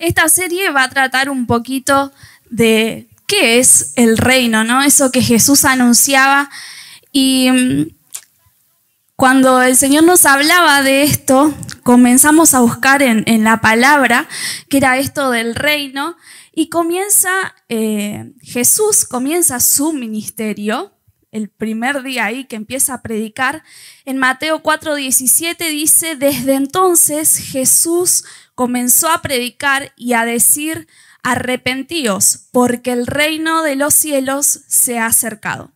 esta serie va a tratar un poquito de qué es el reino, ¿no? Eso que Jesús anunciaba. Y mm, cuando el Señor nos hablaba de esto, comenzamos a buscar en, la palabra que era esto del reino. Y comienza, eh, Jesús comienza su ministerio el primer día ahí que empieza a predicar, en Mateo 4:17 dice, desde entonces Jesús comenzó a predicar y a decir, arrepentíos, porque el reino de los cielos se ha acercado.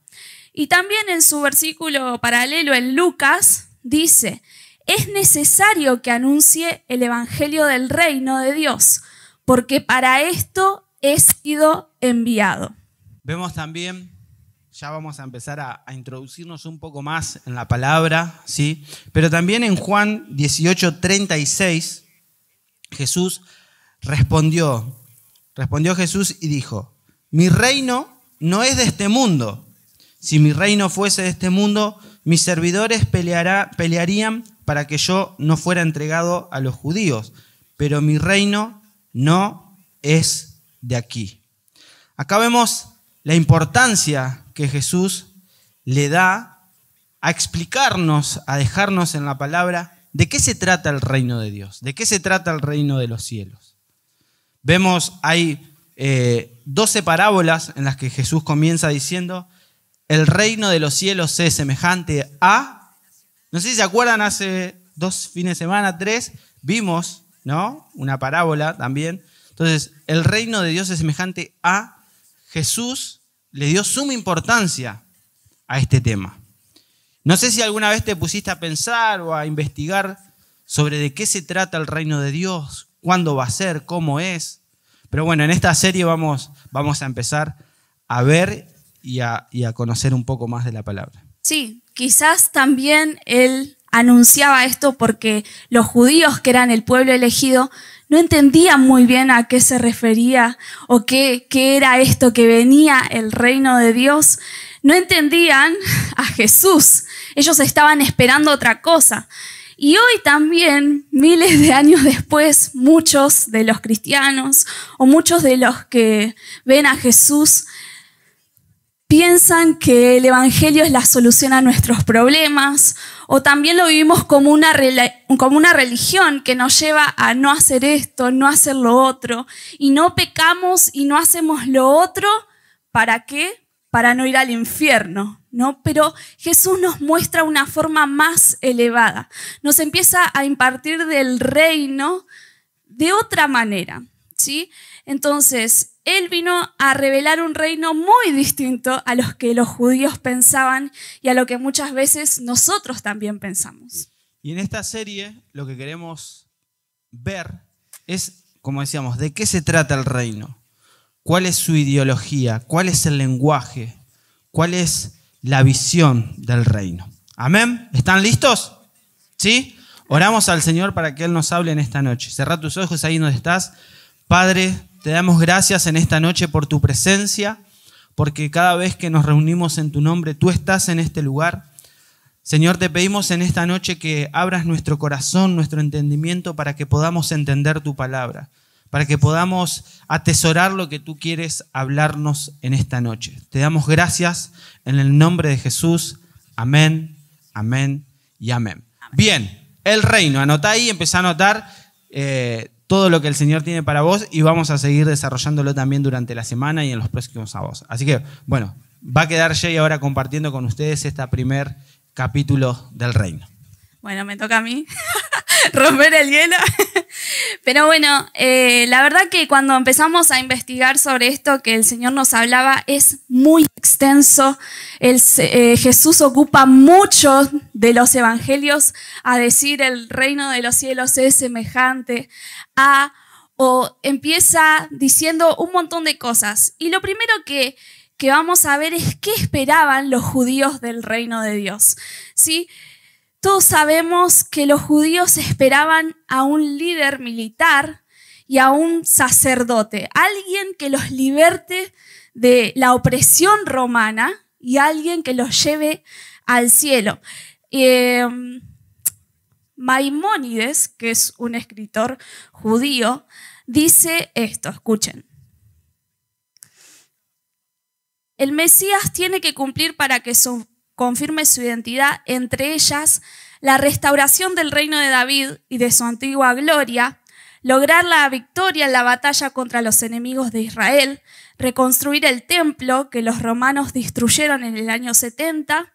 Y también en su versículo paralelo en Lucas dice, es necesario que anuncie el Evangelio del reino de Dios, porque para esto he sido enviado. Vemos también ya vamos a empezar a, introducirnos un poco más en la palabra, ¿sí? Pero también en Juan 18, 36, Jesús respondió, respondió Jesús y dijo, mi reino no es de este mundo. Si mi reino fuese de este mundo, mis servidores pelearían para que yo no fuera entregado a los judíos, pero mi reino no es de aquí. Acá vemos la importancia que Jesús le da a explicarnos, a dejarnos en la palabra de qué se trata el reino de Dios, de qué se trata el reino de los cielos. Vemos, hay eh, 12 parábolas en las que Jesús comienza diciendo, el reino de los cielos es semejante a, no sé si se acuerdan, hace dos fines de semana, tres, vimos, ¿no? Una parábola también. Entonces, el reino de Dios es semejante a Jesús le dio suma importancia a este tema. No sé si alguna vez te pusiste a pensar o a investigar sobre de qué se trata el reino de Dios, cuándo va a ser, cómo es. Pero bueno, en esta serie vamos, vamos a empezar a ver y a, y a conocer un poco más de la palabra. Sí, quizás también él anunciaba esto porque los judíos, que eran el pueblo elegido, no entendían muy bien a qué se refería o qué, qué era esto que venía el reino de Dios. No entendían a Jesús. Ellos estaban esperando otra cosa. Y hoy también, miles de años después, muchos de los cristianos o muchos de los que ven a Jesús piensan que el Evangelio es la solución a nuestros problemas, o también lo vivimos como una, como una religión que nos lleva a no hacer esto, no hacer lo otro, y no pecamos y no hacemos lo otro, ¿para qué? Para no ir al infierno, ¿no? Pero Jesús nos muestra una forma más elevada, nos empieza a impartir del reino de otra manera, ¿sí? Entonces, él vino a revelar un reino muy distinto a los que los judíos pensaban y a lo que muchas veces nosotros también pensamos. Y en esta serie lo que queremos ver es, como decíamos, de qué se trata el reino, cuál es su ideología, cuál es el lenguaje, cuál es la visión del reino. Amén. ¿Están listos? ¿Sí? Oramos al Señor para que Él nos hable en esta noche. Cerra tus ojos ahí donde estás. Padre, te damos gracias en esta noche por tu presencia, porque cada vez que nos reunimos en tu nombre, tú estás en este lugar. Señor, te pedimos en esta noche que abras nuestro corazón, nuestro entendimiento, para que podamos entender tu palabra, para que podamos atesorar lo que tú quieres hablarnos en esta noche. Te damos gracias en el nombre de Jesús. Amén, amén y amén. Bien, el reino. Anota ahí, empezá a anotar. Eh, todo lo que el Señor tiene para vos y vamos a seguir desarrollándolo también durante la semana y en los próximos sábados. Así que, bueno, va a quedar Jay ahora compartiendo con ustedes este primer capítulo del reino. Bueno, me toca a mí romper el hielo. Pero bueno, eh, la verdad que cuando empezamos a investigar sobre esto que el Señor nos hablaba es muy extenso. Eh, Jesús ocupa mucho de los evangelios a decir el reino de los cielos es semejante a o empieza diciendo un montón de cosas. Y lo primero que, que vamos a ver es qué esperaban los judíos del reino de Dios. ¿Sí? Todos sabemos que los judíos esperaban a un líder militar y a un sacerdote, alguien que los liberte de la opresión romana y alguien que los lleve al cielo. Maimónides, que es un escritor judío, dice esto, escuchen. El Mesías tiene que cumplir para que confirme su identidad, entre ellas la restauración del reino de David y de su antigua gloria, lograr la victoria en la batalla contra los enemigos de Israel, reconstruir el templo que los romanos destruyeron en el año 70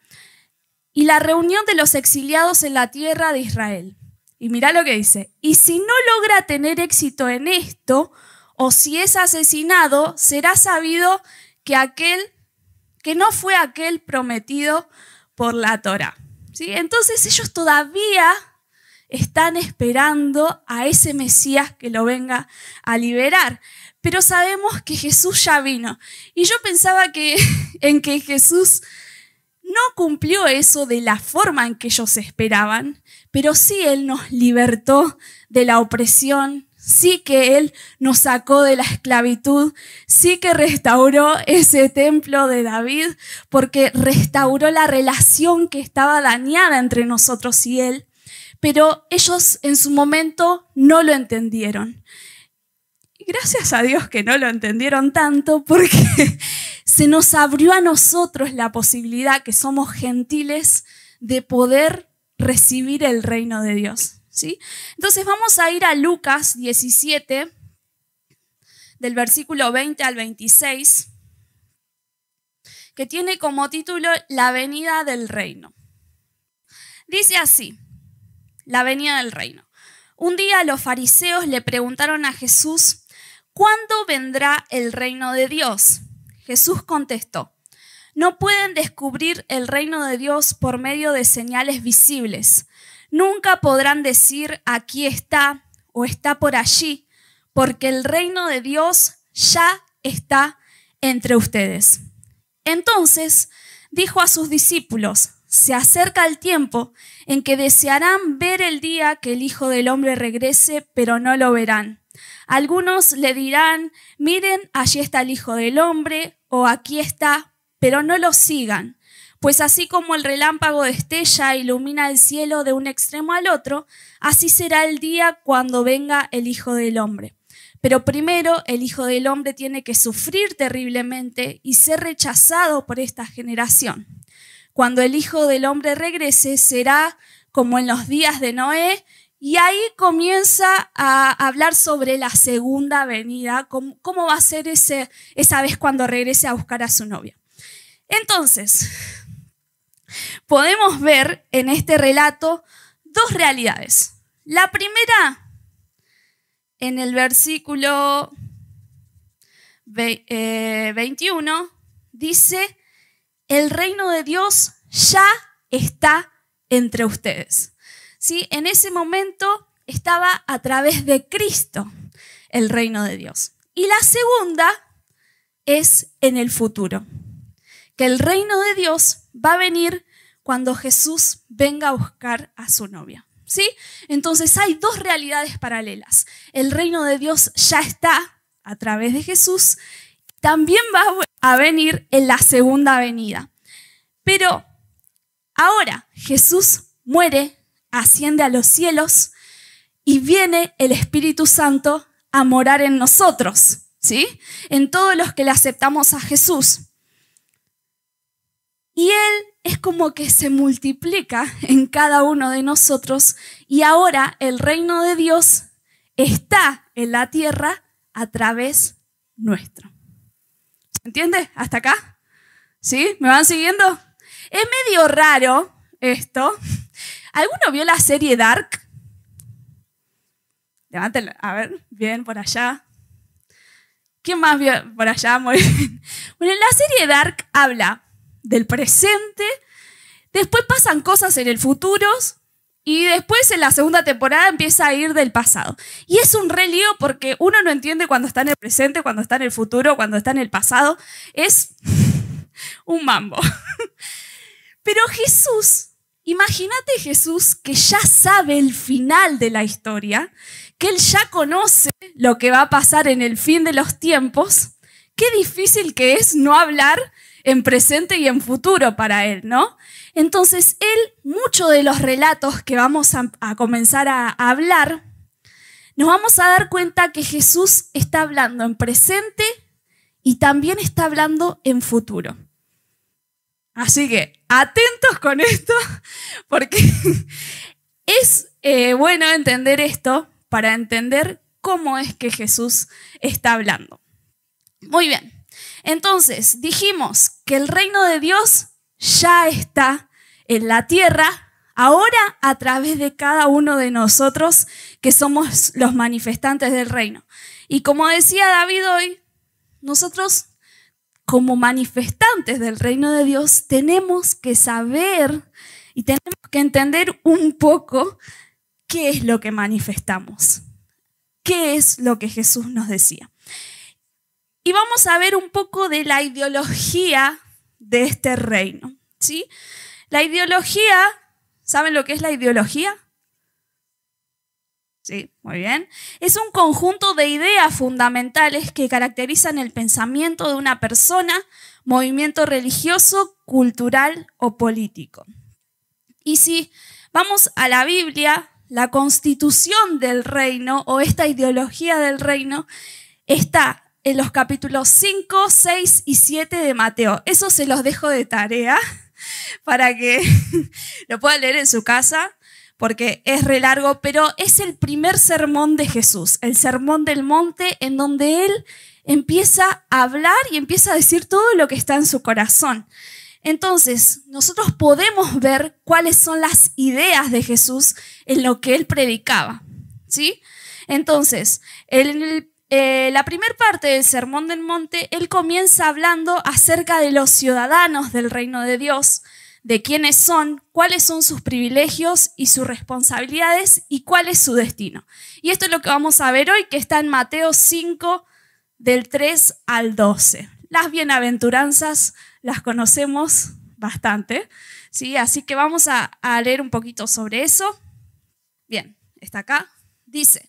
y la reunión de los exiliados en la tierra de Israel. Y mira lo que dice, y si no logra tener éxito en esto, o si es asesinado, será sabido que aquel, que no fue aquel prometido por la Torah. ¿Sí? Entonces ellos todavía están esperando a ese Mesías que lo venga a liberar. Pero sabemos que Jesús ya vino. Y yo pensaba que en que Jesús no cumplió eso de la forma en que ellos esperaban, pero sí Él nos libertó de la opresión, sí que Él nos sacó de la esclavitud, sí que restauró ese templo de David, porque restauró la relación que estaba dañada entre nosotros y Él, pero ellos en su momento no lo entendieron. Gracias a Dios que no lo entendieron tanto, porque se nos abrió a nosotros la posibilidad, que somos gentiles, de poder recibir el reino de Dios. Entonces vamos a ir a Lucas 17, del versículo 20 al 26, que tiene como título La venida del reino. Dice así, la venida del reino. Un día los fariseos le preguntaron a Jesús, ¿cuándo vendrá el reino de Dios? Jesús contestó, no pueden descubrir el reino de Dios por medio de señales visibles Nunca podrán decir aquí está o está por allí, porque el reino de Dios ya está entre ustedes. Entonces dijo a sus discípulos, se acerca el tiempo en que desearán ver el día que el Hijo del Hombre regrese, pero no lo verán. Algunos le dirán, miren, allí está el Hijo del Hombre, o aquí está, pero no lo sigan. Pues así como el relámpago destella e ilumina el cielo de un extremo al otro, así será el día cuando venga el Hijo del Hombre. Pero primero el Hijo del Hombre tiene que sufrir terriblemente y ser rechazado por esta generación. Cuando el Hijo del Hombre regrese será como en los días de Noé, y ahí comienza a hablar sobre la segunda venida, cómo, va a ser esa vez cuando regrese a buscar a su novia. Entonces, podemos ver en este relato dos realidades. La primera, en el versículo 21, eh, dice, el reino de Dios ya está entre ustedes. ¿Sí? En ese momento estaba a través de Cristo el reino de Dios. Y la segunda es en el futuro, que el reino de Dios va a venir cuando Jesús venga a buscar a su novia. ¿Sí? Entonces hay dos realidades paralelas. El reino de Dios ya está a través de Jesús, también va a venir en la segunda venida. Pero ahora Jesús muere, asciende a los cielos y viene el Espíritu Santo a morar en nosotros, ¿sí? En todos los que le aceptamos a Jesús. Y Él es como que se multiplica en cada uno de nosotros y ahora el reino de Dios está en la tierra a través nuestro. ¿Se entiende? ¿Hasta acá? ¿Sí? ¿Me van siguiendo? Es medio raro esto. ¿Alguno vio la serie Dark? Levántelo. A ver, bien, por allá. ¿Quién más vio por allá? Muy bien. Bueno, la serie Dark habla del presente, después pasan cosas en el futuro y después en la segunda temporada empieza a ir del pasado. Y es un re lío porque uno no entiende cuando está en el presente, cuando está en el futuro, cuando está en el pasado. Es un mambo. Pero Jesús, imagínate Jesús que ya sabe el final de la historia, que él ya conoce lo que va a pasar en el fin de los tiempos. Qué difícil que es no hablar en presente y en futuro para él, ¿no? Entonces, él, muchos de los relatos que vamos a, comenzar a, hablar, nos vamos a dar cuenta que Jesús está hablando en presente y también está hablando en futuro. Así que atentos con esto, porque es eh, bueno entender esto para entender cómo es que Jesús está hablando. Muy bien, entonces dijimos que el reino de Dios ya está en la tierra, ahora a través de cada uno de nosotros que somos los manifestantes del reino. Y como decía David hoy, nosotros como manifestantes del reino de Dios tenemos que saber y tenemos que entender un poco qué es lo que manifestamos, qué es lo que Jesús nos decía. Y vamos a ver un poco de la ideología de este reino. ¿sí? La ideología, ¿saben lo que es la ideología? Sí, muy bien. Es un conjunto de ideas fundamentales que caracterizan el pensamiento de una persona, movimiento religioso, cultural o político. Y si vamos a la Biblia, la constitución del reino o esta ideología del reino está en los capítulos 5, 6 y 7 de Mateo. Eso se los dejo de tarea para que lo puedan leer en su casa, porque es re largo, pero es el primer sermón de Jesús, el sermón del monte, en donde él empieza a hablar y empieza a decir todo lo que está en su corazón. Entonces, nosotros podemos ver cuáles son las ideas de Jesús en lo que él predicaba. ¿Sí? Entonces, en el eh, la primera parte del Sermón del Monte, él comienza hablando acerca de los ciudadanos del reino de Dios, de quiénes son, cuáles son sus privilegios y sus responsabilidades y cuál es su destino. Y esto es lo que vamos a ver hoy, que está en Mateo 5, del 3 al 12. Las bienaventuranzas las conocemos bastante, ¿sí? así que vamos a, a leer un poquito sobre eso. Bien, está acá. Dice,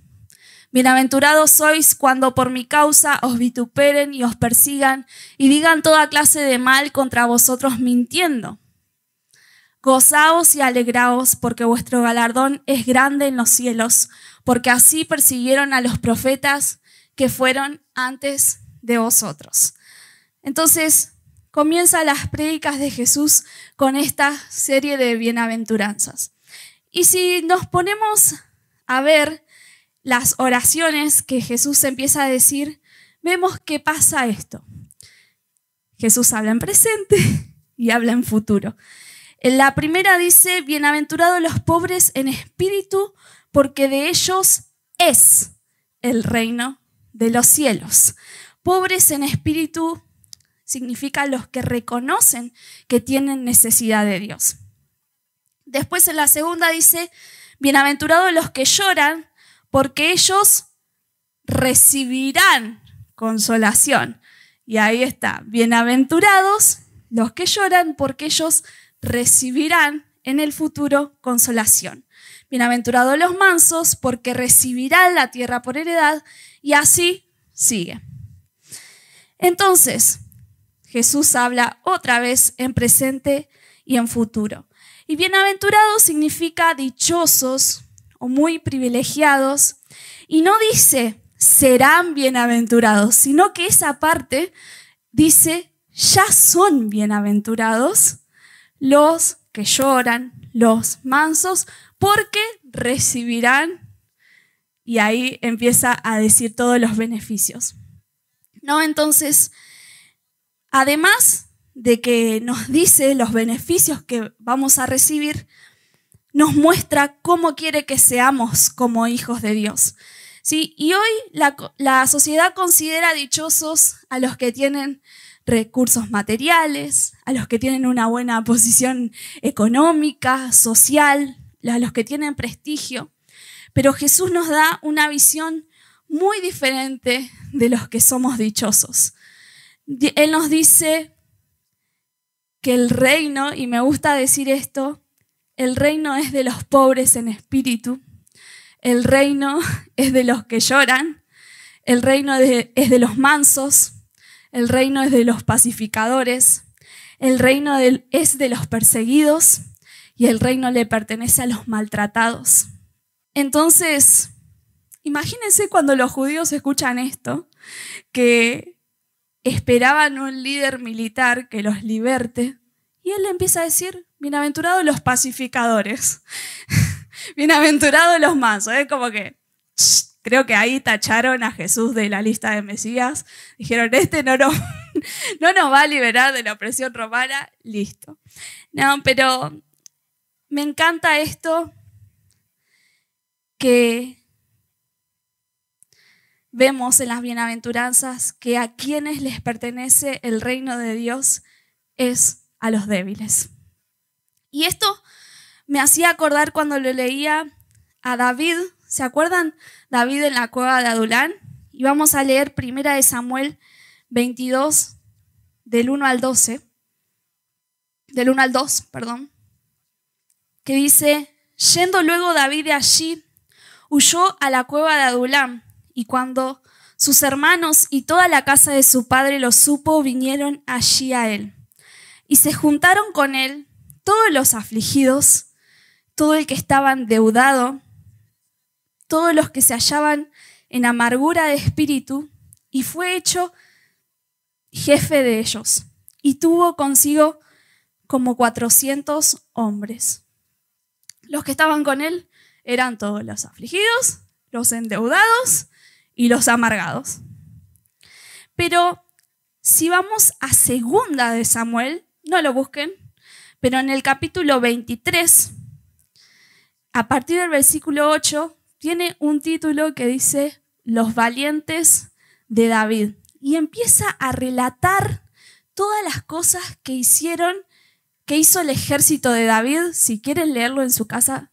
Bienaventurados sois cuando por mi causa os vituperen y os persigan y digan toda clase de mal contra vosotros mintiendo. Gozaos y alegraos porque vuestro galardón es grande en los cielos, porque así persiguieron a los profetas que fueron antes de vosotros. Entonces, comienza las prédicas de Jesús con esta serie de bienaventuranzas. Y si nos ponemos a ver las oraciones que Jesús empieza a decir, vemos que pasa esto. Jesús habla en presente y habla en futuro. En la primera dice, bienaventurados los pobres en espíritu, porque de ellos es el reino de los cielos. Pobres en espíritu significa los que reconocen que tienen necesidad de Dios. Después en la segunda dice, bienaventurados los que lloran, porque ellos recibirán consolación. Y ahí está, bienaventurados los que lloran, porque ellos recibirán en el futuro consolación. Bienaventurados los mansos, porque recibirán la tierra por heredad, y así sigue. Entonces, Jesús habla otra vez en presente y en futuro. Y bienaventurados significa dichosos, o muy privilegiados. Y no dice serán bienaventurados, sino que esa parte dice ya son bienaventurados los que lloran, los mansos, porque recibirán, y ahí empieza a decir todos los beneficios. ¿No? Entonces, además de que nos dice los beneficios que vamos a recibir, nos muestra cómo quiere que seamos como hijos de Dios. ¿Sí? Y hoy la, la sociedad considera dichosos a los que tienen recursos materiales, a los que tienen una buena posición económica, social, a los que tienen prestigio. Pero Jesús nos da una visión muy diferente de los que somos dichosos. Él nos dice que el reino, y me gusta decir esto, el reino es de los pobres en espíritu, el reino es de los que lloran, el reino es de los mansos, el reino es de los pacificadores, el reino es de los perseguidos. Y el reino le pertenece a los maltratados. Entonces, imagínense cuando los judíos escuchan esto, que esperaban un líder militar que los liberte, y él le empieza a decir, bienaventurados los pacificadores, bienaventurados los mansos, es como que creo que ahí tacharon a Jesús de la lista de Mesías, dijeron, este no, no, no nos va a liberar de la opresión romana, listo. No, pero me encanta esto que vemos en las bienaventuranzas que a quienes les pertenece el reino de Dios es a los débiles. Y esto me hacía acordar cuando lo leía a David, ¿se acuerdan? David en la cueva de Adulán. Y vamos a leer primera de Samuel 22, del 1 al 12, del 1 al 2, perdón, que dice, yendo luego David de allí, huyó a la cueva de Adulam, y cuando sus hermanos y toda la casa de su padre lo supo, vinieron allí a él. Y se juntaron con él todos los afligidos, todo el que estaba endeudado, todos los que se hallaban en amargura de espíritu, y fue hecho jefe de ellos, y tuvo consigo como cuatrocientos hombres. Los que estaban con él eran todos los afligidos, los endeudados y los amargados. Pero si vamos a segunda de Samuel, no lo busquen, pero en el capítulo 23, a partir del versículo 8, tiene un título que dice Los valientes de David. Y empieza a relatar todas las cosas que hicieron, que hizo el ejército de David. Si quieren leerlo en su casa,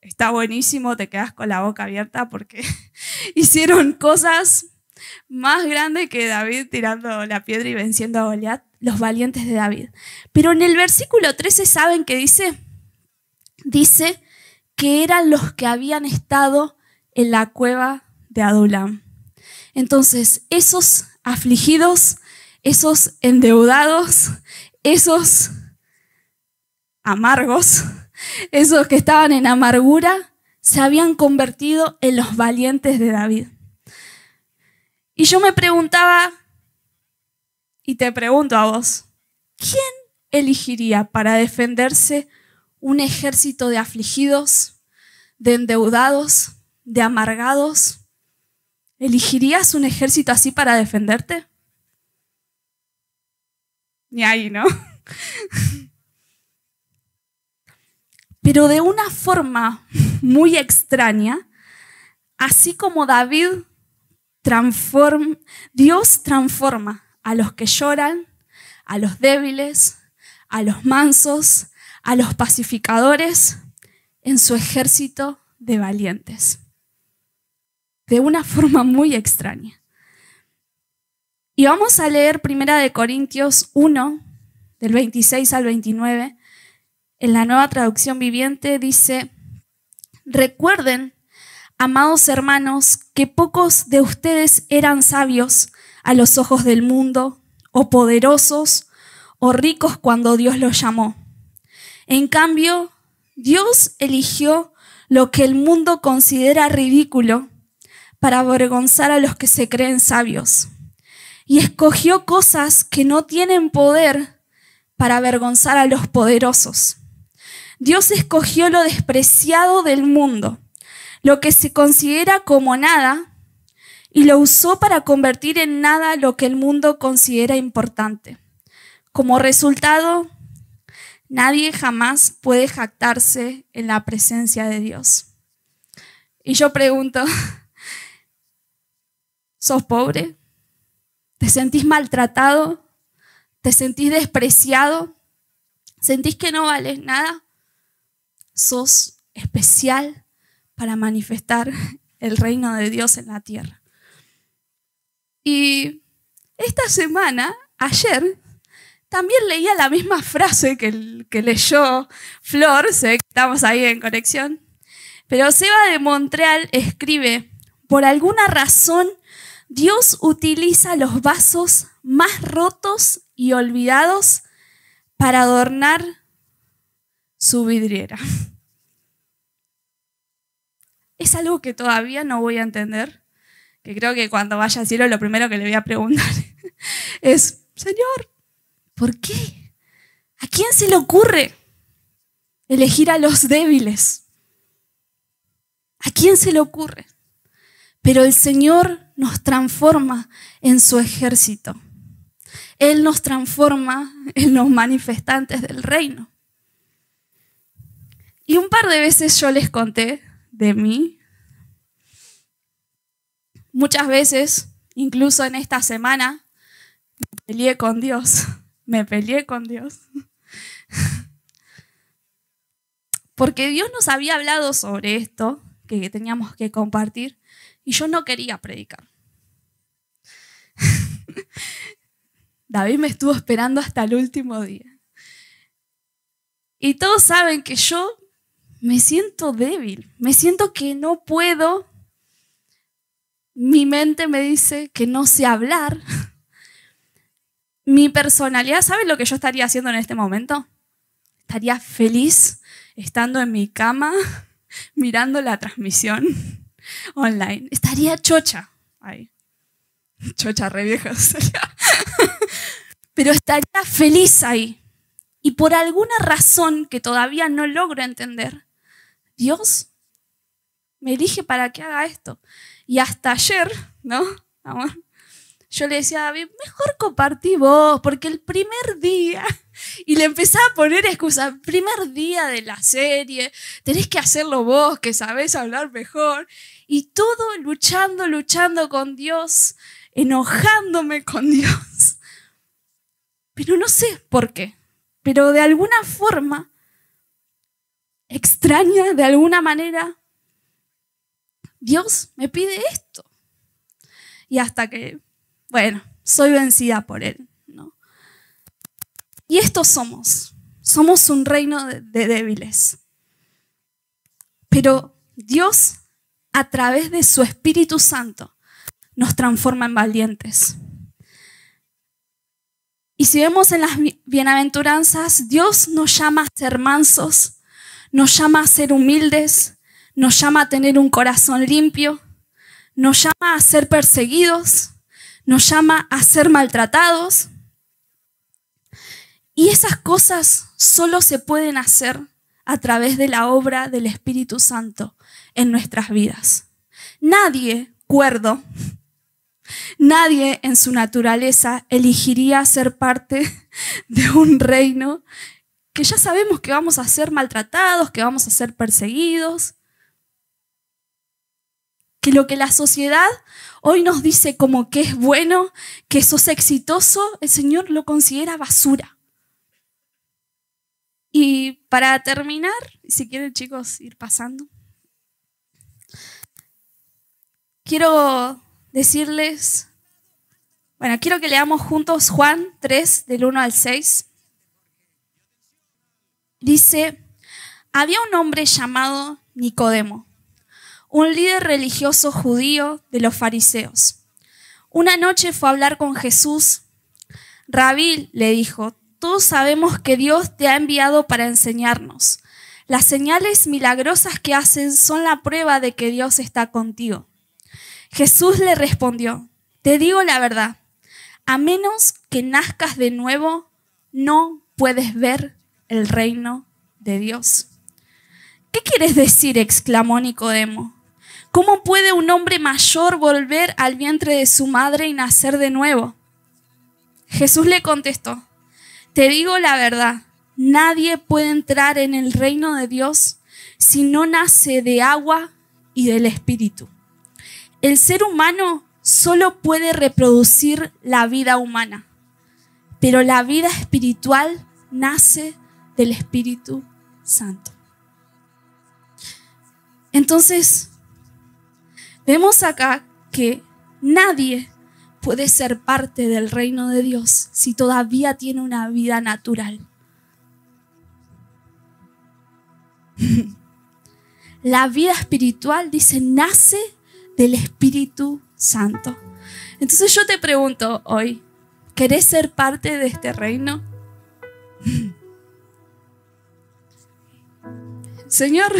está buenísimo, te quedas con la boca abierta porque hicieron cosas más grandes que David tirando la piedra y venciendo a Goliat, los valientes de David. Pero en el versículo 13, ¿saben qué dice? Dice que eran los que habían estado en la cueva de Adulam. Entonces, esos afligidos, esos endeudados, esos amargos, esos que estaban en amargura se habían convertido en los valientes de David. Y yo me preguntaba, y te pregunto a vos, ¿quién elegiría para defenderse un ejército de afligidos, de endeudados, de amargados? ¿Elegirías un ejército así para defenderte? Ni ahí, ¿no? pero de una forma muy extraña, así como David transforma, Dios transforma a los que lloran, a los débiles, a los mansos, a los pacificadores en su ejército de valientes. De una forma muy extraña. Y vamos a leer Primera de Corintios 1, del 26 al 29, en la nueva traducción viviente dice, recuerden, amados hermanos, que pocos de ustedes eran sabios a los ojos del mundo, o poderosos, o ricos cuando Dios los llamó. En cambio, Dios eligió lo que el mundo considera ridículo para avergonzar a los que se creen sabios. Y escogió cosas que no tienen poder para avergonzar a los poderosos. Dios escogió lo despreciado del mundo, lo que se considera como nada, y lo usó para convertir en nada lo que el mundo considera importante, Como resultado, nadie jamás puede jactarse en la presencia de Dios. Y yo pregunto, ¿sos pobre? ¿Te sentís maltratado? ¿Te sentís despreciado? ¿Sentís que no vales nada? Sos especial para manifestar el reino de Dios en la tierra. Y esta semana, ayer, también leía la misma frase que, leyó Flor, sé que estamos ahí en conexión, pero Seba de Montreal escribe, por alguna razón Dios utiliza los vasos más rotos y olvidados para adornar su vidriera. Es algo que todavía no voy a entender, que creo que cuando vaya al cielo lo primero que le voy a preguntar es, Señor, ¿por qué? ¿A quién se le ocurre elegir a los débiles? ¿A quién se le ocurre? Pero el Señor nos transforma en su ejército. Él nos transforma en los manifestantes del reino. Y un par de veces yo les conté de mí. Muchas veces, incluso en esta semana, me peleé con Dios. Me peleé con Dios. Porque Dios nos había hablado sobre esto, que teníamos que compartir, y yo no quería predicar. David me estuvo esperando hasta el último día. Y todos saben que yo me siento débil, me siento que no puedo. Mi mente me dice que no sé hablar. Mi personalidad, ¿sabe lo que yo estaría haciendo en este momento? Estaría feliz estando en mi cama mirando la transmisión online. Estaría chocha ahí. Chocha re vieja. Pero estaría feliz ahí. Y por alguna razón que todavía no logro entender, Dios me elige para que haga esto. Y hasta ayer, ¿no? Yo le decía a David, mejor compartí vos, porque el primer día, y le empezaba a poner excusa, primer día de la serie, tenés que hacerlo vos, que sabés hablar mejor. Y todo luchando, luchando con Dios, enojándome con Dios. Pero no sé por qué, pero de alguna forma extraña, de alguna manera, Dios me pide esto. Y hasta que, bueno, soy vencida por Él. ¿no? Y estos somos. Somos un reino de, de débiles. Pero Dios, a través de su Espíritu Santo, nos transforma en valientes. Y si vemos en las bienaventuranzas, Dios nos llama a ser mansos, nos llama a ser humildes, nos llama a tener un corazón limpio, nos llama a ser perseguidos, nos llama a ser maltratados. Y esas cosas solo se pueden hacer a través de la obra del Espíritu Santo en nuestras vidas. Nadie cuerdo, nadie en su naturaleza elegiría ser parte de un reino que ya sabemos que vamos a ser maltratados, que vamos a ser perseguidos, que lo que la sociedad hoy nos dice como que es bueno, que sos exitoso, el Señor lo considera basura. Y para terminar, si quieren chicos ir pasando, quiero decirles, bueno, quiero que leamos juntos Juan 3 del 1 al 6. Dice, había un hombre llamado Nicodemo, un líder religioso judío de los fariseos. Una noche fue a hablar con Jesús. Rabí le dijo, todos sabemos que Dios te ha enviado para enseñarnos. Las señales milagrosas que hacen son la prueba de que Dios está contigo. Jesús le respondió, te digo la verdad, a menos que nazcas de nuevo, no puedes ver el reino de Dios. ¿Qué quieres decir? exclamó Nicodemo. ¿Cómo puede un hombre mayor volver al vientre de su madre y nacer de nuevo? Jesús le contestó, Te digo la verdad, nadie puede entrar en el reino de Dios si no nace de agua y del Espíritu. El ser humano solo puede reproducir la vida humana, pero la vida espiritual nace del Espíritu Santo. Entonces, vemos acá que nadie puede ser parte del reino de Dios si todavía tiene una vida natural. La vida espiritual, dice, nace del Espíritu Santo. Entonces yo te pregunto hoy, ¿querés ser parte de este reino? Señor,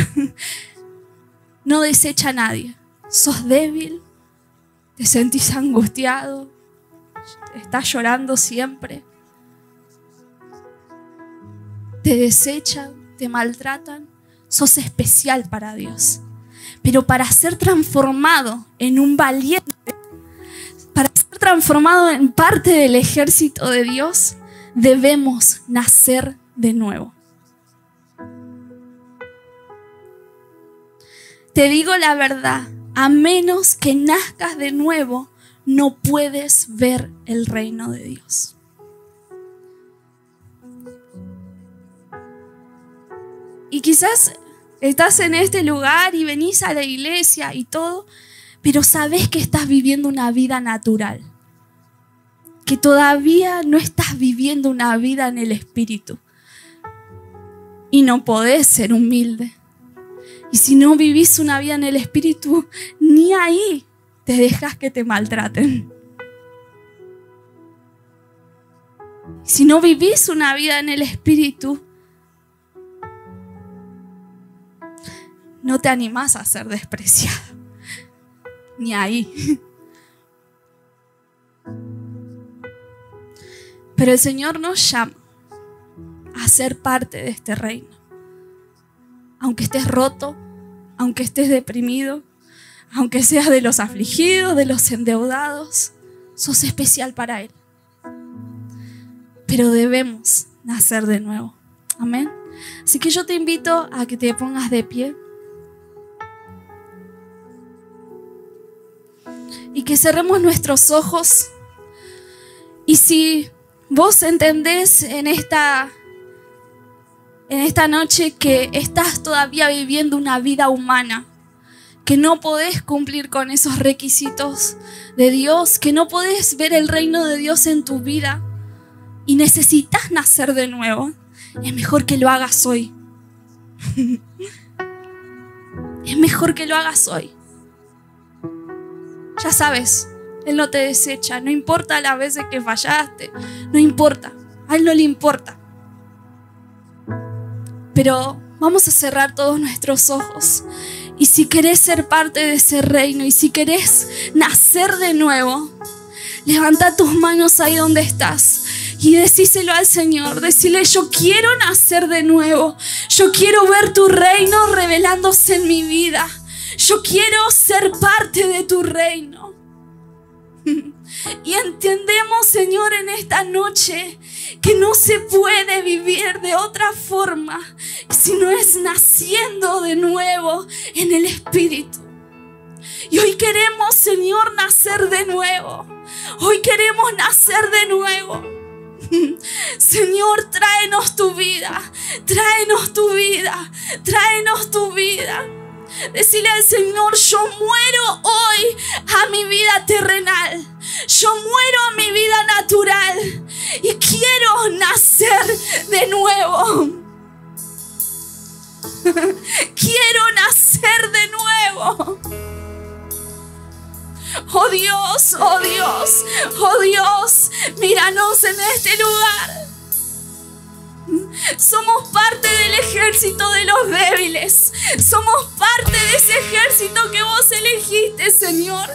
no desecha a nadie. Sos débil, te sentís angustiado, estás llorando siempre. Te desechan, te maltratan. Sos especial para Dios. Pero para ser transformado en un valiente, para ser transformado en parte del ejército de Dios, debemos nacer de nuevo. Te digo la verdad, a menos que nazcas de nuevo, no puedes ver el reino de Dios. Y quizás estás en este lugar y venís a la iglesia y todo, pero sabes que estás viviendo una vida natural, que todavía no estás viviendo una vida en el Espíritu. Y no podés ser humilde. Y si no vivís una vida en el Espíritu, ni ahí te dejas que te maltraten. Si no vivís una vida en el Espíritu, no te animás a ser despreciado. Ni ahí. Pero el Señor nos llama a ser parte de este reino aunque estés roto, aunque estés deprimido, aunque seas de los afligidos, de los endeudados, sos especial para Él. Pero debemos nacer de nuevo. Amén. Así que yo te invito a que te pongas de pie. Y que cerremos nuestros ojos. Y si vos entendés en esta en esta noche que estás todavía viviendo una vida humana, que no podés cumplir con esos requisitos de Dios, que no podés ver el reino de Dios en tu vida y necesitas nacer de nuevo, es mejor que lo hagas hoy. es mejor que lo hagas hoy. Ya sabes, Él no te desecha, no importa las veces que fallaste, no importa, a Él no le importa. Pero vamos a cerrar todos nuestros ojos. Y si querés ser parte de ese reino y si querés nacer de nuevo, levanta tus manos ahí donde estás y decíselo al Señor. Decirle, yo quiero nacer de nuevo. Yo quiero ver tu reino revelándose en mi vida. Yo quiero ser parte de tu reino. Y entendemos, Señor, en esta noche que no se puede vivir de otra forma si no es naciendo de nuevo en el Espíritu. Y hoy queremos, Señor, nacer de nuevo. Hoy queremos nacer de nuevo. Señor, tráenos tu vida, tráenos tu vida, tráenos tu vida. Decirle al Señor, yo muero hoy a mi vida Dios, oh Dios, oh Dios, míranos en este lugar. Somos parte del ejército de los débiles. Somos parte de ese ejército que vos elegiste, Señor.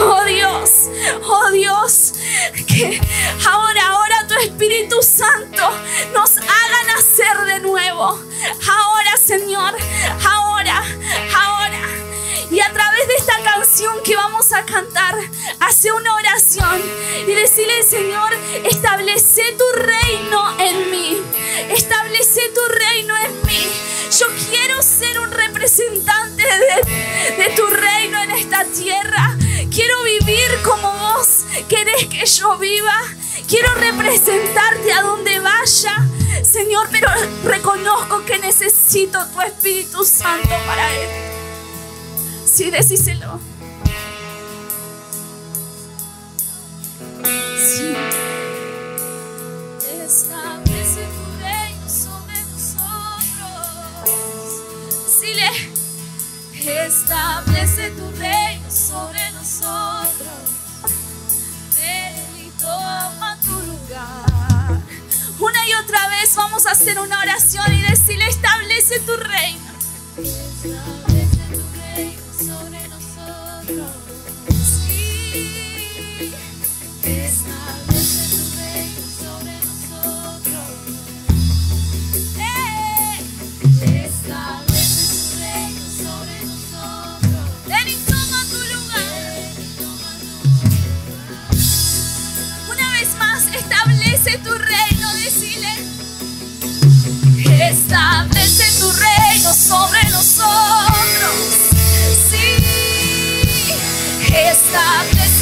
Oh Dios, oh Dios, que ahora, ahora tu Espíritu Santo nos haga nacer de nuevo. Ahora, Señor, ahora, canción que vamos a cantar, hace una oración y decirle, Señor, establece tu reino en mí. Establece tu reino en mí. Yo quiero ser un representante de, de tu reino en esta tierra. Quiero vivir como vos querés que yo viva. Quiero representarte a donde vaya. Señor, pero reconozco que necesito tu Espíritu Santo para Él. Sí, decíselo. Decirle, establece tu reino sobre nosotros. Decirle, establece tu reino sobre nosotros. Tener y tu lugar. Una y otra vez vamos a hacer una oración y decirle, establece tu reino. Establece tu reino sobre nosotros. Sí, establece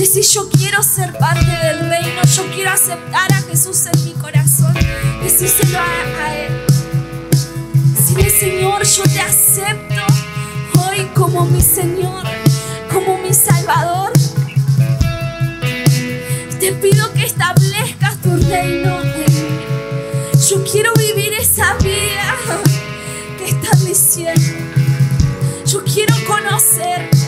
Decís, yo quiero ser parte del reino, yo quiero aceptar a Jesús en mi corazón. Decíselo a, a Él. Decirle, Señor, yo te acepto hoy como mi Señor, como mi Salvador. Te pido que establezcas tu reino yo quiero vivir esa vida que están diciendo. Yo quiero conocer.